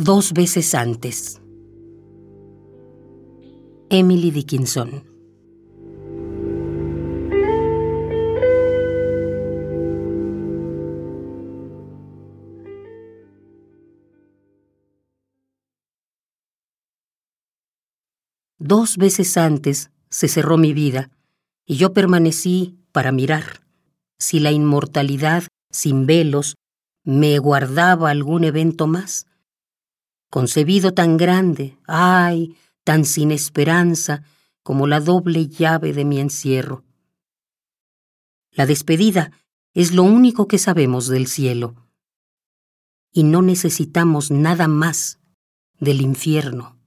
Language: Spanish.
Dos veces antes. Emily Dickinson. Dos veces antes se cerró mi vida y yo permanecí para mirar si la inmortalidad sin velos me guardaba algún evento más. Concebido tan grande, ay, tan sin esperanza como la doble llave de mi encierro. La despedida es lo único que sabemos del cielo y no necesitamos nada más del infierno.